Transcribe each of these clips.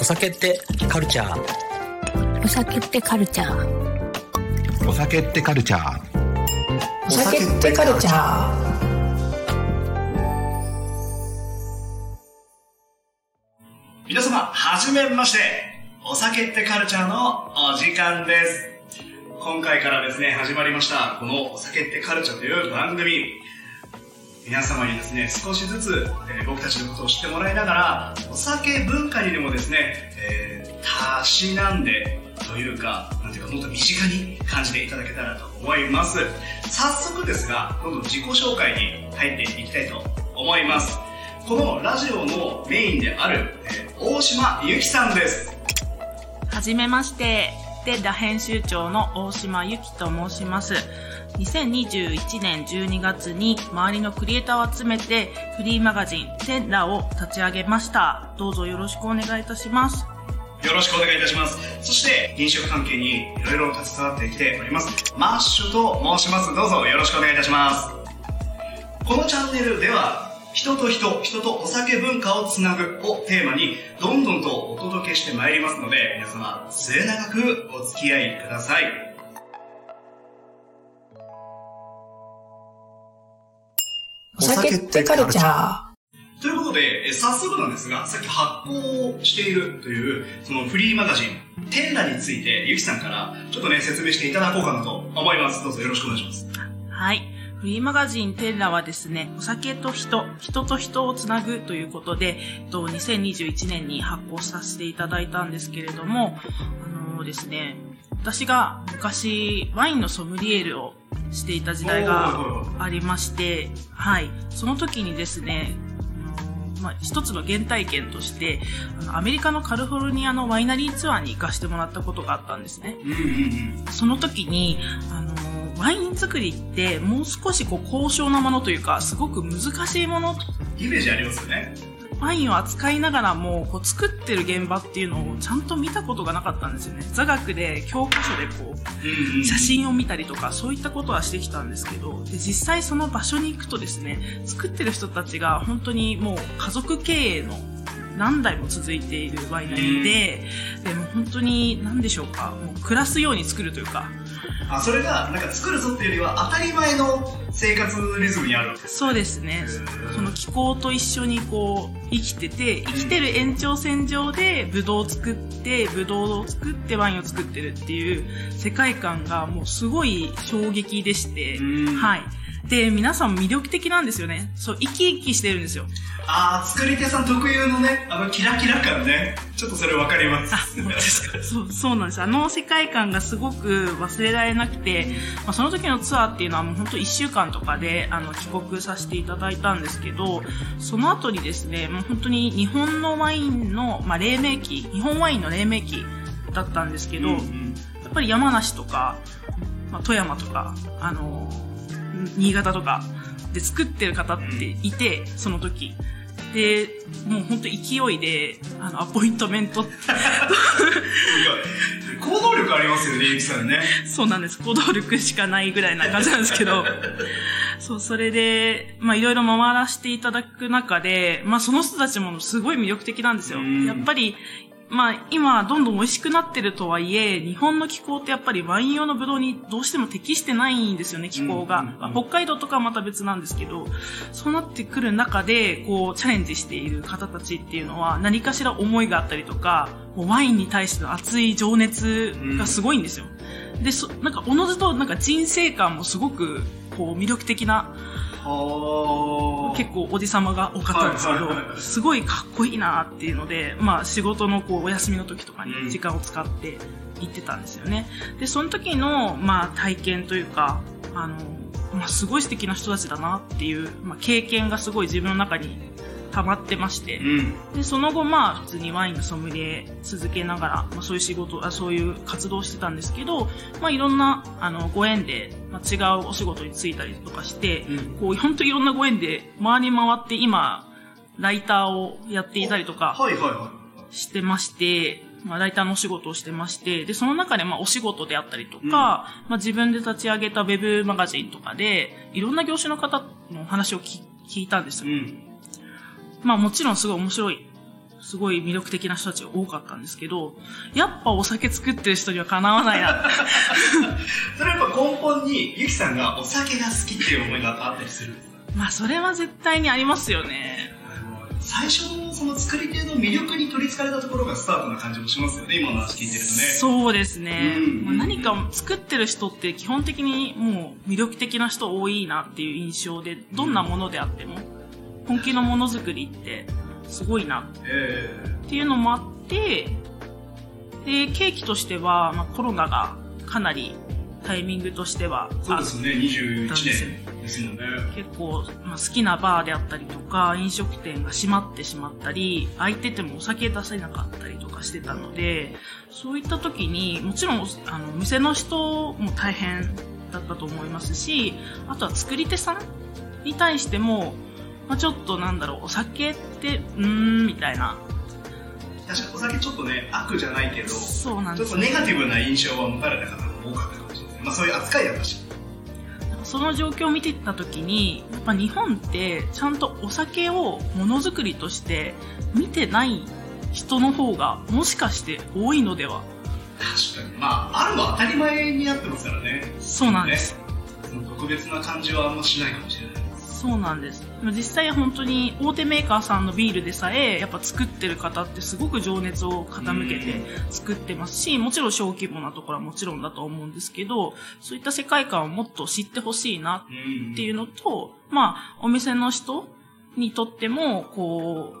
お酒ってカルチャー？お酒ってカルチャー。お酒ってカルチャー。お酒ってカルチャー。皆様、はじめまして。お酒ってカルチャーのお時間です。今回からですね、始まりました、このお酒ってカルチャーという番組。皆様にですね、少しずつ、えー僕たちのことを知ってもらいながら、お酒文化にでもですね、えー、たしなんで、というか、なんていうか、もっと身近に感じていただけたらと思います。早速ですが、どんどん自己紹介に入っていきたいと思います。このラジオのメインである、えー大島ゆきさんです。はじめまして。テッラ編集長の大島由紀と申します。2021年12月に周りのクリエイターを集めてフリーマガジンテッラを立ち上げました。どうぞよろしくお願いいたします。よろしくお願いいたします。そして、飲食関係にいろいろ携わってきております。マッシュと申します。どうぞよろしくお願いいたします。このチャンネルでは、人と人、人とお酒文化をつなぐをテーマに、どんどんとお届けしてまいりますので、皆様、末永くお付き合いください。お酒ってカルチャー。ということで、え早速なんですが、さっき発行をしているという、そのフリーマガジン、テンラについて、ゆきさんから、ちょっとね、説明していただこうかなと思います。どうぞよろしくお願いします。はい。フリーマガジンテッラはですね、お酒と人、人と人をつなぐということで、えっと2021年に発行させていただいたんですけれども、あのですね、私が昔ワインのソムリエールをしていた時代がありまして、はい。その時にですね、まあ、一つの原体験として、あのアメリカのカリフォルニアのワイナリーツアーに行かせてもらったことがあったんですね。その時に、あの、ワイン作りってもう少しこう高尚なものというか、すごく難しいもの、イメージありますよね。ワインを扱いながらも、こう作ってる現場っていうのをちゃんと見たことがなかったんですよね。座学で教科書でこう。写真を見たりとか、そういったことはしてきたんですけど、で実際その場所に行くとですね、作ってる人たちが本当にもう家族経営の何代も続いているワイナリーで、でも本当に何でしょうか、もう暮らすように作るというか、あ、それが、なんか作るぞっていうよりは、当たり前の生活リズムにあるわけです。そうですね。その気候と一緒にこう生きてて、生きてる延長線上でブドウを作って、ブドウを作ってワインを作ってるっていう世界観がもうすごい衝撃でして、うんはい。で、皆さん魅力的なんですよね。そう、生き生きしてるんですよ。あー、作り手さん特有のね、あのキラキラ感ね。ちょっとそれわかります。あ、そうですか。そう、そうなんです。あの世界観がすごく忘れられなくて、まあ、その時のツアーっていうのはもう本当1週間とかで、あの、帰国させていただいたんですけど、その後にですね、もう本当に日本のワインの、まあ、黎明期、日本ワインの黎明期だったんですけど、うんうんやっぱり山梨とか、まあ、富山とか、あの、新潟とかで作ってる方っていて、その時。で、もう本当勢いで、あの、アポイントメント、行動力ありますよね、ゆきさんね。そうなんです。行動力しかないぐらいな感じなんですけど、そう、それで、まあいろいろ回らせていただく中で、まあその人たちもすごい魅力的なんですよ。うんやっぱり、まあ今どんどん美味しくなってるとはいえ、日本の気候ってやっぱりワイン用のブドウにどうしても適してないんですよね、気候が。うんうんうんまあ北海道とかはまた別なんですけど、そうなってくる中で、こう、チャレンジしている方たちっていうのは、何かしら思いがあったりとか、もうワインに対しての熱い情熱がすごいんですよ。で、そ、なんか、おのずと、なんか人生観もすごく、こう、魅力的な、は結構おじさまが多かったんですけど、すごいかっこいいなっていうので、まあ仕事のこうお休みの時とかうん。に時間を使って行ってたんですよね。で、その時の、まあ体験というか、あの、まあすごい素敵な人たちだなっていう、まあ経験がすごい自分の中に溜まってまして、うん。で、その後、まあ、普通にワインのソムリエ続けながら、まあ、そういう仕事、あそういう活動をしてたんですけど、まあ、いろんな、あの、ご縁で、まあ、違うお仕事に就いたりとかして、うんこう、本当いろんなご縁で、回り回って今、ライターをやっていたりとかはいはいはしてまして、まあ、ライターのお仕事をしてまして、で、その中で、まあ、お仕事であったりとか、まあ、自分で立ち上げたウェブマガジンとかで、いろんな業種の方の話を聞聞いたんですい。よ。うん。まあもちろんすごい面白いすごい魅力的な人たちが多かったんですけど、やっぱお酒作ってる人にはかなわないな。それはやっぱ根本に、ゆきさんがお酒が好きっていう思いがあったりするんですか？まあそれは絶対にありますよね。最初のその作り手の魅力に取り憑かれたところがスタートな感じもしますよね、今の話聞いてるとね。そうですね。うんまあ何か作ってる人って基本的にもう魅力的な人多いなっていう印象で、どんなものであっても、本気のものづくりってすごいなえっていうのもあって、で、契機としては、まあ、コロナがかなりタイミングとしては、ー、そうですよね、21年ですもんね。結構、まあ、好きなバーであったりとか、飲食店が閉まってしまったり、空いててもお酒出せなかったりとかしてたので、そういった時に、もちろん、あの、店の人も大変だったと思いますし、あとは作り手さんに対しても、まあ、ちょっとなんだろう、お酒って、うーん、みたいな。確かにお酒ちょっとね、悪じゃないけど、ちそうなんですょっとネガティブな印象は持たれた方が多かったかもしれない。まあそういう扱いだったし。その状況を見てた時に、やっぱ日本ってちゃんとお酒をものづくりとして見てない人の方がもしかして多いのでは？確かに。まあ、あるのは当たり前になってますからね。そうなんです。ね。特別な感じはあんましないかもしれない。そうなんです。実際本当に大手メーカーさんのビールでさえ、やっぱ作ってる方ってすごく情熱を傾けて作ってますし、もちろん小規模なところはもちろんだと思うんですけど、そういった世界観をもっと知ってほしいなうんっていうのと、まあ、お店の人にとっても、こ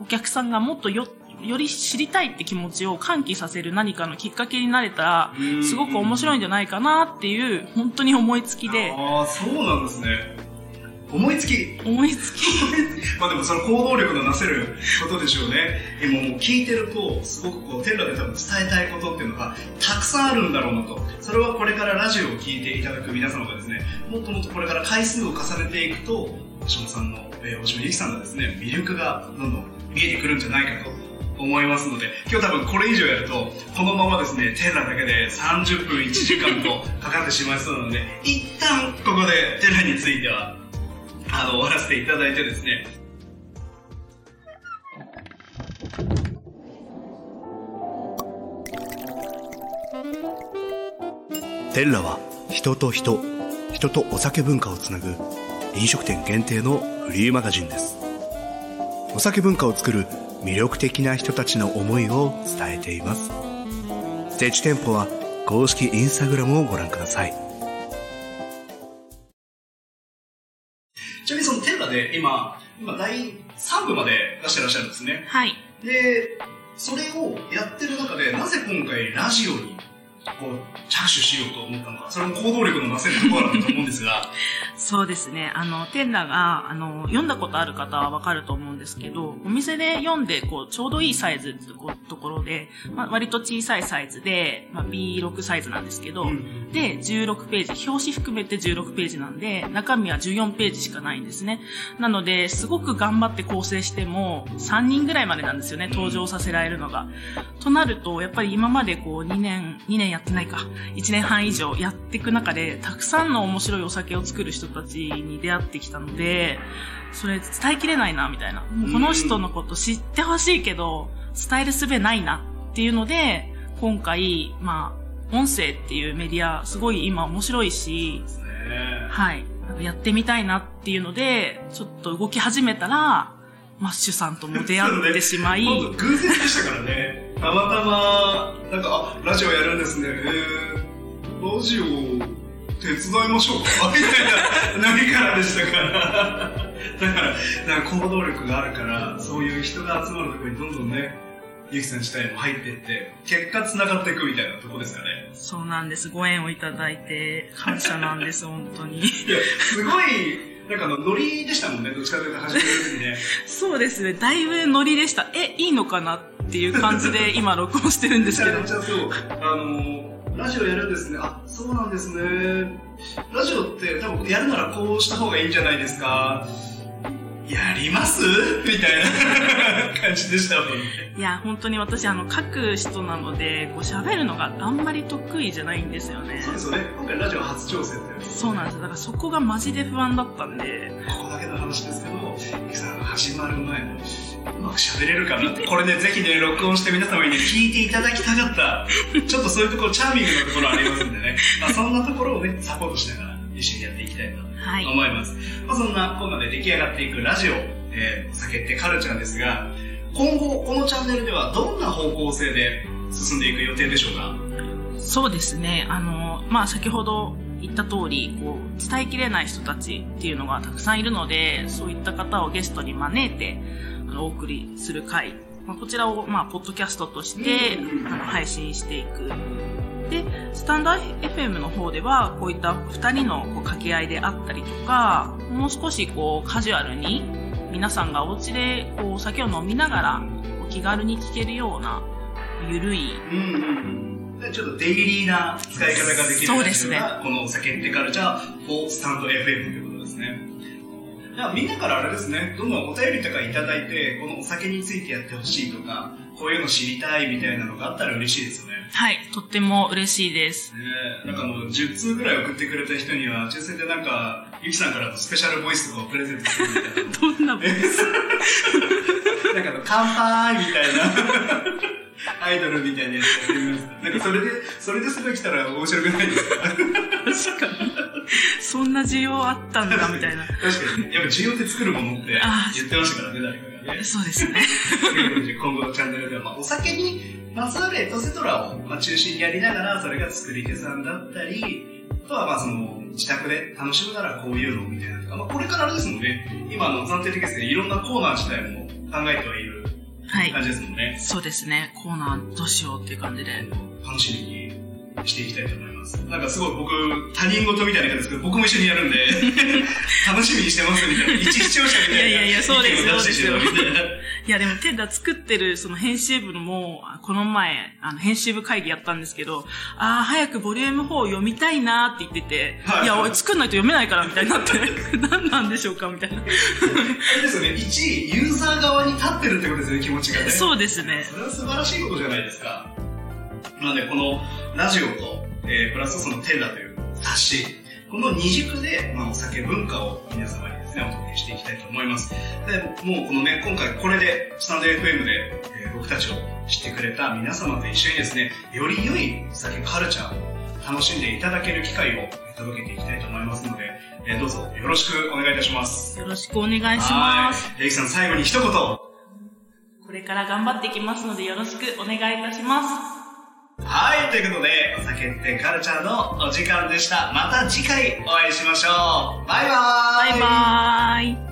う、お客さんがもっとよ、より知りたいって気持ちを喚起させる何かのきっかけになれたら、すごく面白いんじゃないかなっていう、本当に思いつきで、ああ、そうなんですね。思いつき。思いつき、まあでもその行動力のなせることでしょうね。でももう聞いてると、すごくこう、テラで多分伝えたいことっていうのがたくさんあるんだろうなと。それはこれからラジオを聞いていただく皆様がですね、もっともっとこれから回数を重ねていくと、大島さんの、えー、大島ゆきさんのですね、魅力がどんどん見えてくるんじゃないかと。思いますので、今日多分これ以上やると、このままですね、テラだけで30分1時間とかかってしまいそうなので、一旦ここでテラについてはあの、終わらせていただいてですね。テッラは人と人、人とお酒文化をつなぐ飲食店限定のフリーマガジンです。お酒文化を作る魅力的な人たちの思いを伝えています。設置店舗は公式インスタグラムをご覧ください。で今、今第3部まで出してらっしゃるんですね。はい。で、それをやってる中で、なぜ今回ラジオにこう着手しようと思ったのか、それも行動力のなせるところだと思うんですが、そうですね。あの、テンラが、あの、読んだことある方はわかると思うんですけど、お店で読んで、こう、ちょうどいいサイズってところで、まあ、割と小さいサイズで、まあ、B6 サイズなんですけど、うんで、16ページ、表紙含めて16ページなんで、中身は14ページしかないんですね。なので、すごく頑張って構成しても、3人ぐらいまでなんですよね、登場させられるのが。となると、やっぱり今までこう、2年、2年やってないか、1年半以上やっていく中で、たくさんの面白いお酒を作る人たちに出会ってきたので、それ伝えきれないな、みたいな。もうこの人のこと知ってほしいけど、伝える術ないなっていうので、今回、まあ、音声っていうメディア、すごい今面白いし、ねはい。やってみたいなっていうので、ちょっと動き始めたら、マッシュさんとも出会ってしまい、今度偶然でしたからね。たまたま、なんか、あ、ラジオやるんですね。えー、ラジオ手伝いましょうか？みたいな波からでしたから。だから、か行動力があるから、そういう人が集まるところにどんどんね、ゆきさん自体も入ってって、結果繋がっていくみたいなとこですかね。そうなんです。ご縁をいただいて、感謝なんです、本当に。いや、すごい、なんかあの、ノリでしたもんね、どっちかというと始める時にね。そうですね。だいぶノリでした。え、いいのかなっていう感じで 今録音してるんですけどめち。ゃめちゃそう。あの、ラジオやるんですね。あ、そうなんですね。ラジオって多分やるならこうした方がいいんじゃないですか。やります？みたいな 感じでしたもんね。いや、本当に私、あの、書く人なので、こう喋るのがあんまり得意じゃないんですよね。そうですよね。今回ラジオ初挑戦というそうなんですよ。だからそこがマジで不安だったんで、ここだけの話ですけど、さん始まる前の、うまく喋れるかな？これね、ぜひね、録音して皆様にね、聞いていただきたかった。ちょっとそういうところ、チャーミングなところありますんでね。まあ、そんなところをね、サポートしながら一緒にやっていきたいとはい。思います。まあ、そんなコーナーで出来上がっていくラジオ、えー、お酒ってカルチャーですが、今後、このチャンネルではどんな方向性で進んでいく予定でしょうか？そうですね。あの、まあ、先ほど言った通り、こう、伝えきれない人たちっていうのがたくさんいるので、そういった方をゲストに招いて、あの、お送りする回。まあ、こちらを、まあ、ポッドキャストとして、あの、配信していく。で、スタンド FM の方では、こういった二人のこう掛け合いであったりとか、もう少しこう、カジュアルに、皆さんがお家でこう、お酒を飲みながら、こう気軽に聞けるような、ゆるいうんうんうん。ちょっとデイリーな使い方ができるそうですねこのお酒ってカルチャー、フォースタンド FM ということですね。じゃあみんなからあれですね、どんどんお便りとかいただいて、このお酒についてやってほしいとか、こういうの知りたいみたいなのがあったら嬉しいですよね。はい、とっても嬉しいです。ねえなんかあの、10通ぐらい送ってくれた人には、抽選でなんか、ゆきさんからのスペシャルボイスとかをプレゼントするみたいな。どんなボイス？なんかあの、乾杯みたいな。アイドルみたいなやつやってみます。なんかそれで、それですぐ来たら面白くないですか？確かに。そんな需要あったんだ、みたいな。確かにね。やっぱ需要って作るものって言ってましたからね、誰かがね。そうですね。今後のチャンネルでは、まあ、お酒にまつわるエトセトラを、まあ、中心にやりながら、それが作り手さんだったり、あとはまあその、自宅で楽しむならこういうのみたいなとか、まあ、これからあれですもんね。今の暫定的ですけど、いろんなコーナー自体も考えてはいるはい感。じですもんね。そうですね。コーナーどうしようっていう感じで。楽しみにしていきたいと思います。なんかすごい僕、他人事みたいな感じですけど、僕も一緒にやるんで、楽しみにしてますみたいな、一視聴者みたいな。いやいやいやそうです意見を出してきてるみたいや、でも、テンダ作ってる、その編集部のも、この前、あの、編集部会議やったんですけど、ああ、早くボリューム4読みたいなって言ってて、はいいや、俺作んないと読めないから、みたいになって、何なんでしょうか、みたいな。あれですよね、一ユーザー側に立ってるってことですよね、気持ちがね。そうですね。それは素晴らしいことじゃないですか。なので、このラジオと、えープラスそのテンダという冊子、この二軸で、まあ、お酒文化を皆様にですね、お届けしていきたいと思います。で、もうこのね、今回これで、スタンド FM で、えー僕たちを知ってくれた皆様と一緒にですね、より良いお酒カルチャーを楽しんでいただける機会を届けていきたいと思いますので、えーどうぞよろしくお願いいたします。よろしくお願いします。はい。レイキさん、最後に一言。これから頑張っていきますので、よろしくお願いいたします。はい、ということで、お酒ってカルチャーのお時間でした。また次回お会いしましょう。バイバーイバイバーイ。